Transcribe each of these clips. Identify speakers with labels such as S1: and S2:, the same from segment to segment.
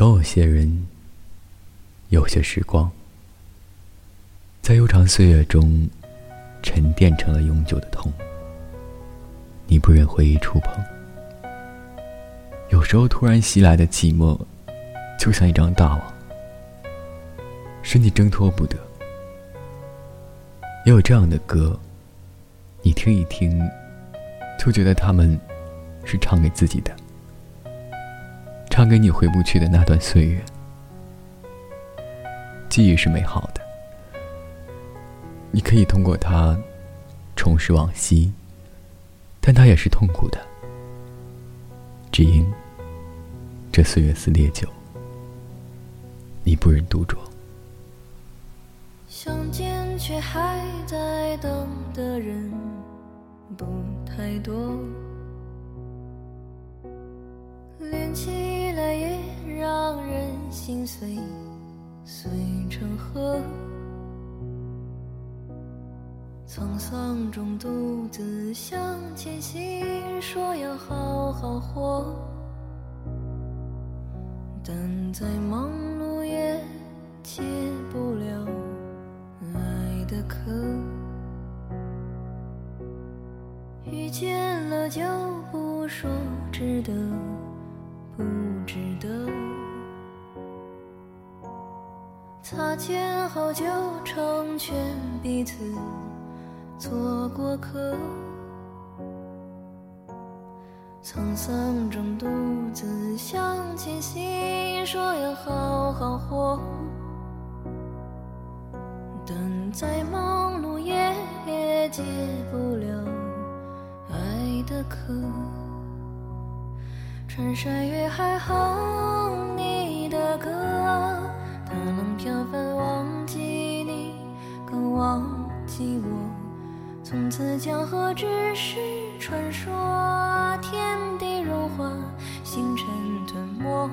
S1: 总有些人，有些时光，在悠长岁月中沉淀成了永久的痛。你不忍回忆触碰，有时候突然袭来的寂寞，就像一张大网，使你挣脱不得。也有这样的歌，你听一听，就觉得他们是唱给自己的。唱给你回不去的那段岁月，记忆是美好的，你可以通过它重拾往昔，但它也是痛苦的，只因这岁月似烈酒，你不忍独酌。
S2: 相见却还在等的人不太多。心碎，碎成河。沧桑中独自向前行，说要好好活，但再忙碌也解不了爱的渴。遇见了就不说值得。擦肩后就成全彼此做过客，沧桑中独自向前行，说要好好活，但再忙碌也解不了爱的渴。穿山越海哼你的歌，大浪飘翻忘记你，更忘记我。从此江河只是传说，天地融化，星辰吞没。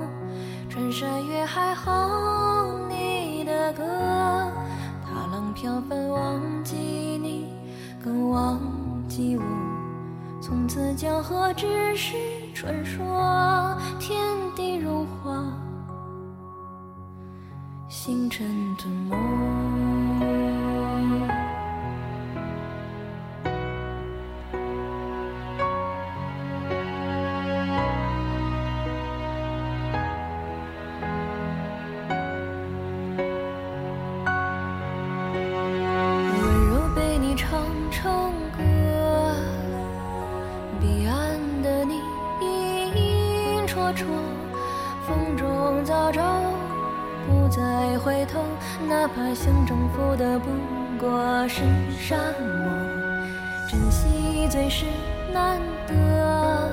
S2: 穿山越海哼你的歌，大浪飘翻忘记你，更忘记我。从此江河只是。传说清晨的梦。回头，哪怕想征服的不过是沙漠。珍惜最是难得，